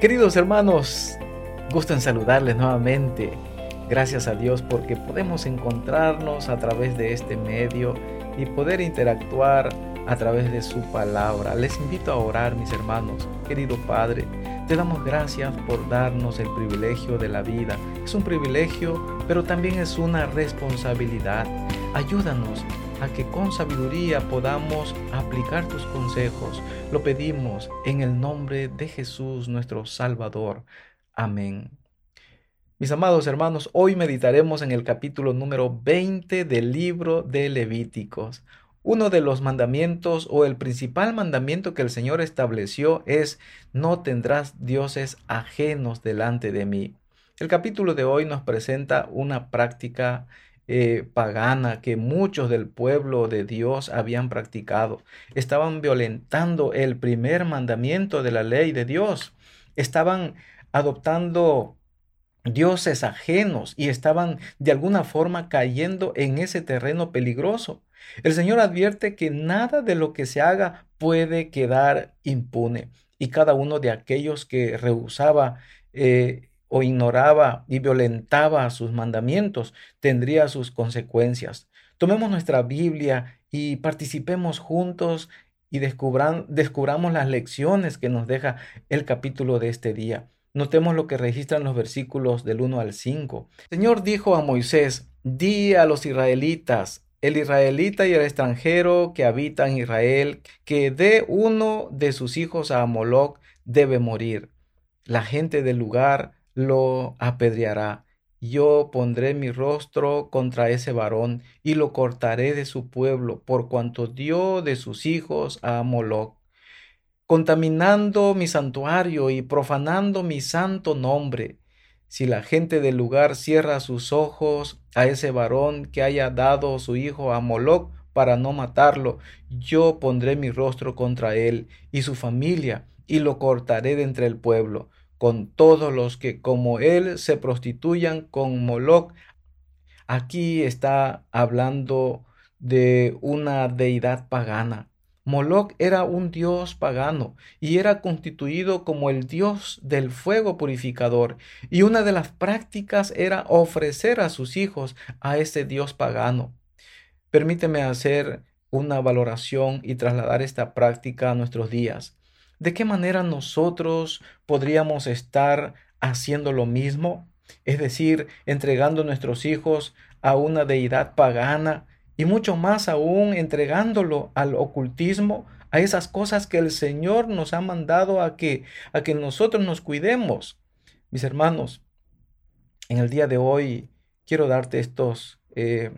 Queridos hermanos, gusto en saludarles nuevamente. Gracias a Dios porque podemos encontrarnos a través de este medio y poder interactuar a través de su palabra. Les invito a orar, mis hermanos. Querido Padre, te damos gracias por darnos el privilegio de la vida. Es un privilegio, pero también es una responsabilidad. Ayúdanos a que con sabiduría podamos aplicar tus consejos. Lo pedimos en el nombre de Jesús nuestro Salvador. Amén. Mis amados hermanos, hoy meditaremos en el capítulo número 20 del libro de Levíticos. Uno de los mandamientos o el principal mandamiento que el Señor estableció es no tendrás dioses ajenos delante de mí. El capítulo de hoy nos presenta una práctica eh, pagana que muchos del pueblo de Dios habían practicado. Estaban violentando el primer mandamiento de la ley de Dios. Estaban adoptando dioses ajenos y estaban de alguna forma cayendo en ese terreno peligroso. El Señor advierte que nada de lo que se haga puede quedar impune y cada uno de aquellos que rehusaba eh, o ignoraba y violentaba sus mandamientos, tendría sus consecuencias. Tomemos nuestra Biblia y participemos juntos y descubramos las lecciones que nos deja el capítulo de este día. Notemos lo que registran los versículos del 1 al 5. El Señor dijo a Moisés, di a los israelitas, el israelita y el extranjero que habita en Israel, que dé uno de sus hijos a Amoloc, debe morir. La gente del lugar lo apedreará. Yo pondré mi rostro contra ese varón y lo cortaré de su pueblo, por cuanto dio de sus hijos a Moloch, contaminando mi santuario y profanando mi santo nombre. Si la gente del lugar cierra sus ojos a ese varón que haya dado su hijo a Moloch para no matarlo, yo pondré mi rostro contra él y su familia y lo cortaré de entre el pueblo con todos los que como él se prostituyan con Moloch. Aquí está hablando de una deidad pagana. Moloch era un dios pagano y era constituido como el dios del fuego purificador. Y una de las prácticas era ofrecer a sus hijos a ese dios pagano. Permíteme hacer una valoración y trasladar esta práctica a nuestros días. ¿De qué manera nosotros podríamos estar haciendo lo mismo? Es decir, entregando nuestros hijos a una deidad pagana y mucho más aún entregándolo al ocultismo, a esas cosas que el Señor nos ha mandado a que a que nosotros nos cuidemos. Mis hermanos, en el día de hoy quiero darte estos eh,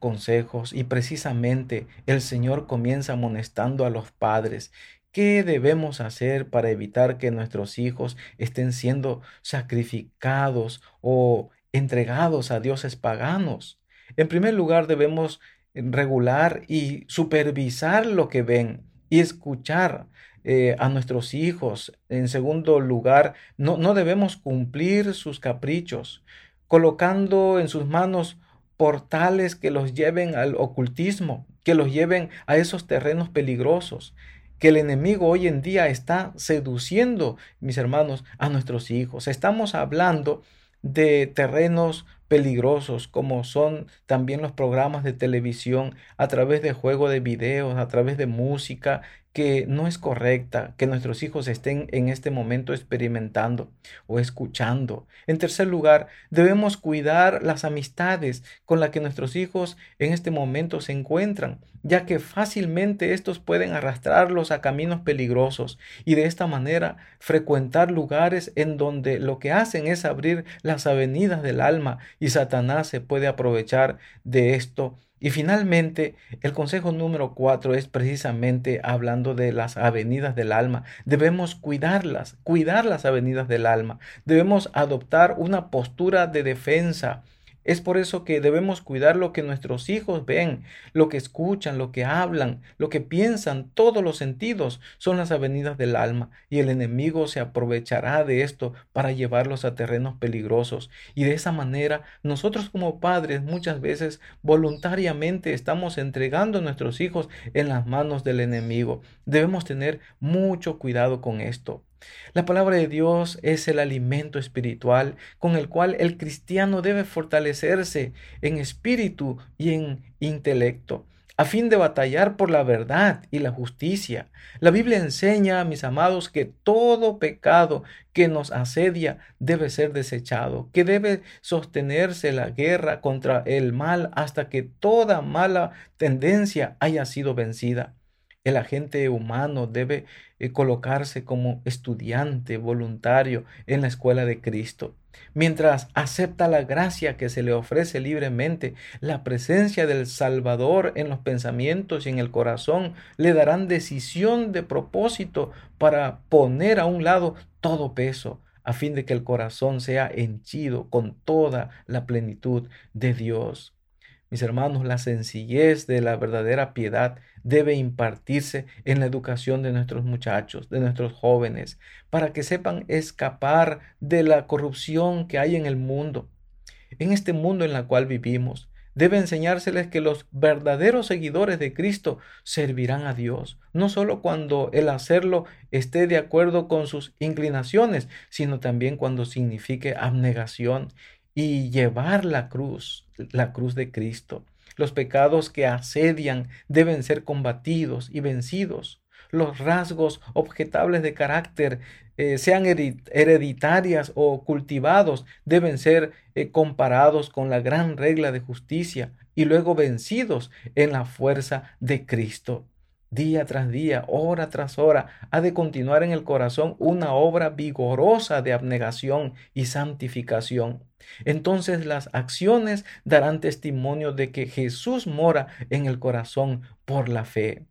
consejos y precisamente el Señor comienza amonestando a los padres ¿Qué debemos hacer para evitar que nuestros hijos estén siendo sacrificados o entregados a dioses paganos? En primer lugar, debemos regular y supervisar lo que ven y escuchar eh, a nuestros hijos. En segundo lugar, no, no debemos cumplir sus caprichos, colocando en sus manos portales que los lleven al ocultismo, que los lleven a esos terrenos peligrosos que el enemigo hoy en día está seduciendo, mis hermanos, a nuestros hijos. Estamos hablando de terrenos peligrosos como son también los programas de televisión a través de juego de videos, a través de música que no es correcta que nuestros hijos estén en este momento experimentando o escuchando. En tercer lugar, debemos cuidar las amistades con las que nuestros hijos en este momento se encuentran, ya que fácilmente estos pueden arrastrarlos a caminos peligrosos y de esta manera frecuentar lugares en donde lo que hacen es abrir las avenidas del alma y Satanás se puede aprovechar de esto y finalmente, el consejo número cuatro es precisamente hablando de las avenidas del alma. Debemos cuidarlas, cuidar las avenidas del alma. Debemos adoptar una postura de defensa es por eso que debemos cuidar lo que nuestros hijos ven, lo que escuchan, lo que hablan, lo que piensan, todos los sentidos son las avenidas del alma y el enemigo se aprovechará de esto para llevarlos a terrenos peligrosos. Y de esa manera nosotros como padres muchas veces voluntariamente estamos entregando a nuestros hijos en las manos del enemigo. Debemos tener mucho cuidado con esto. La palabra de Dios es el alimento espiritual con el cual el cristiano debe fortalecerse en espíritu y en intelecto a fin de batallar por la verdad y la justicia. La Biblia enseña, mis amados, que todo pecado que nos asedia debe ser desechado, que debe sostenerse la guerra contra el mal hasta que toda mala tendencia haya sido vencida. El agente humano debe eh, colocarse como estudiante voluntario en la escuela de Cristo. Mientras acepta la gracia que se le ofrece libremente, la presencia del Salvador en los pensamientos y en el corazón le darán decisión de propósito para poner a un lado todo peso, a fin de que el corazón sea henchido con toda la plenitud de Dios. Mis hermanos, la sencillez de la verdadera piedad debe impartirse en la educación de nuestros muchachos, de nuestros jóvenes, para que sepan escapar de la corrupción que hay en el mundo. En este mundo en el cual vivimos, debe enseñárseles que los verdaderos seguidores de Cristo servirán a Dios, no solo cuando el hacerlo esté de acuerdo con sus inclinaciones, sino también cuando signifique abnegación y llevar la cruz, la cruz de Cristo. Los pecados que asedian deben ser combatidos y vencidos. Los rasgos objetables de carácter, eh, sean hereditarias o cultivados, deben ser eh, comparados con la gran regla de justicia y luego vencidos en la fuerza de Cristo. Día tras día, hora tras hora, ha de continuar en el corazón una obra vigorosa de abnegación y santificación. Entonces las acciones darán testimonio de que Jesús mora en el corazón por la fe.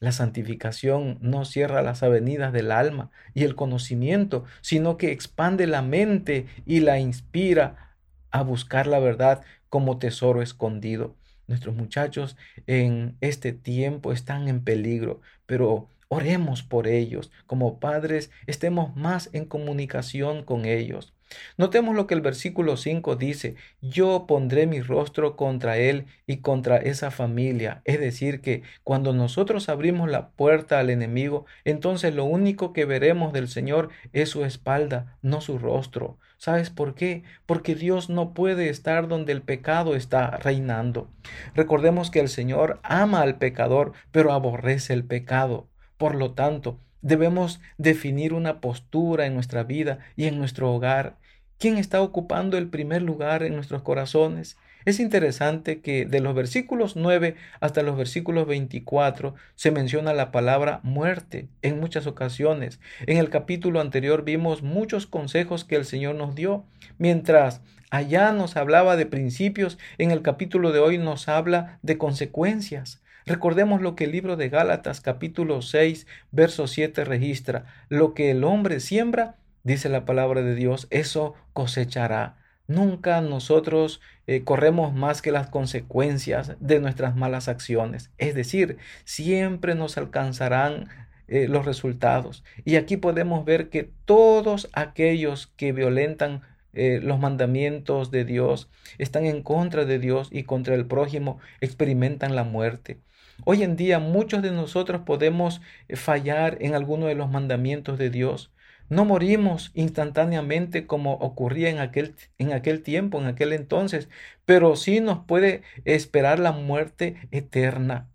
La santificación no cierra las avenidas del alma y el conocimiento, sino que expande la mente y la inspira a buscar la verdad como tesoro escondido. Nuestros muchachos en este tiempo están en peligro, pero oremos por ellos. Como padres, estemos más en comunicación con ellos. Notemos lo que el versículo 5 dice, yo pondré mi rostro contra él y contra esa familia. Es decir, que cuando nosotros abrimos la puerta al enemigo, entonces lo único que veremos del Señor es su espalda, no su rostro. ¿Sabes por qué? Porque Dios no puede estar donde el pecado está reinando. Recordemos que el Señor ama al pecador, pero aborrece el pecado. Por lo tanto, debemos definir una postura en nuestra vida y en nuestro hogar. ¿Quién está ocupando el primer lugar en nuestros corazones? Es interesante que de los versículos 9 hasta los versículos 24 se menciona la palabra muerte en muchas ocasiones. En el capítulo anterior vimos muchos consejos que el Señor nos dio, mientras allá nos hablaba de principios, en el capítulo de hoy nos habla de consecuencias. Recordemos lo que el libro de Gálatas capítulo 6 verso 7 registra. Lo que el hombre siembra, dice la palabra de Dios, eso cosechará. Nunca nosotros eh, corremos más que las consecuencias de nuestras malas acciones. Es decir, siempre nos alcanzarán eh, los resultados. Y aquí podemos ver que todos aquellos que violentan eh, los mandamientos de Dios, están en contra de Dios y contra el prójimo, experimentan la muerte. Hoy en día muchos de nosotros podemos fallar en alguno de los mandamientos de Dios, no morimos instantáneamente como ocurría en aquel, en aquel tiempo, en aquel entonces, pero sí nos puede esperar la muerte eterna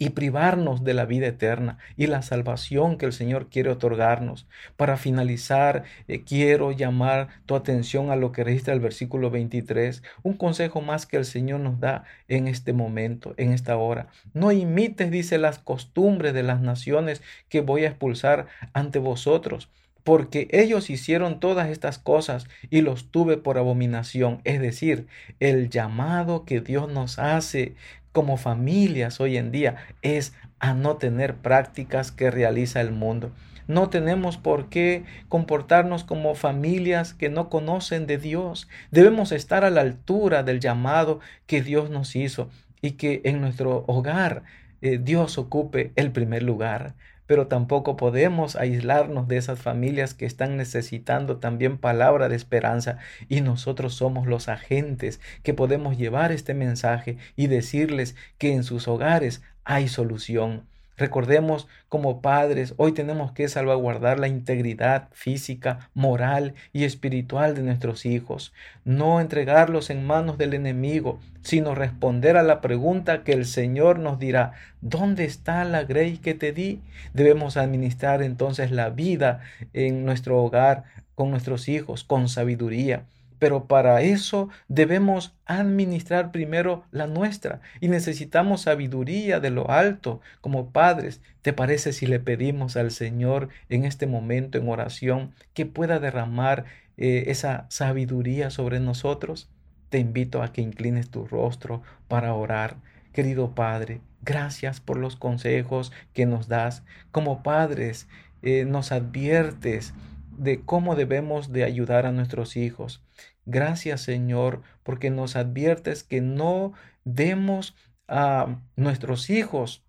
y privarnos de la vida eterna y la salvación que el Señor quiere otorgarnos. Para finalizar, eh, quiero llamar tu atención a lo que registra el versículo 23, un consejo más que el Señor nos da en este momento, en esta hora. No imites, dice, las costumbres de las naciones que voy a expulsar ante vosotros porque ellos hicieron todas estas cosas y los tuve por abominación. Es decir, el llamado que Dios nos hace como familias hoy en día es a no tener prácticas que realiza el mundo. No tenemos por qué comportarnos como familias que no conocen de Dios. Debemos estar a la altura del llamado que Dios nos hizo y que en nuestro hogar eh, Dios ocupe el primer lugar pero tampoco podemos aislarnos de esas familias que están necesitando también palabra de esperanza y nosotros somos los agentes que podemos llevar este mensaje y decirles que en sus hogares hay solución. Recordemos como padres, hoy tenemos que salvaguardar la integridad física, moral y espiritual de nuestros hijos, no entregarlos en manos del enemigo, sino responder a la pregunta que el Señor nos dirá, ¿dónde está la grey que te di? Debemos administrar entonces la vida en nuestro hogar con nuestros hijos con sabiduría pero para eso debemos administrar primero la nuestra y necesitamos sabiduría de lo alto como padres. ¿Te parece si le pedimos al Señor en este momento en oración que pueda derramar eh, esa sabiduría sobre nosotros? Te invito a que inclines tu rostro para orar. Querido Padre, gracias por los consejos que nos das. Como padres, eh, nos adviertes de cómo debemos de ayudar a nuestros hijos. Gracias Señor, porque nos adviertes que no demos a nuestros hijos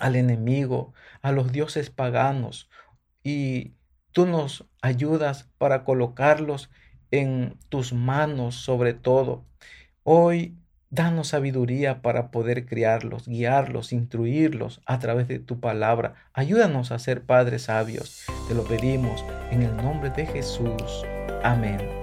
al enemigo, a los dioses paganos, y tú nos ayudas para colocarlos en tus manos sobre todo. Hoy Danos sabiduría para poder criarlos, guiarlos, instruirlos a través de tu palabra. Ayúdanos a ser padres sabios. Te lo pedimos en el nombre de Jesús. Amén.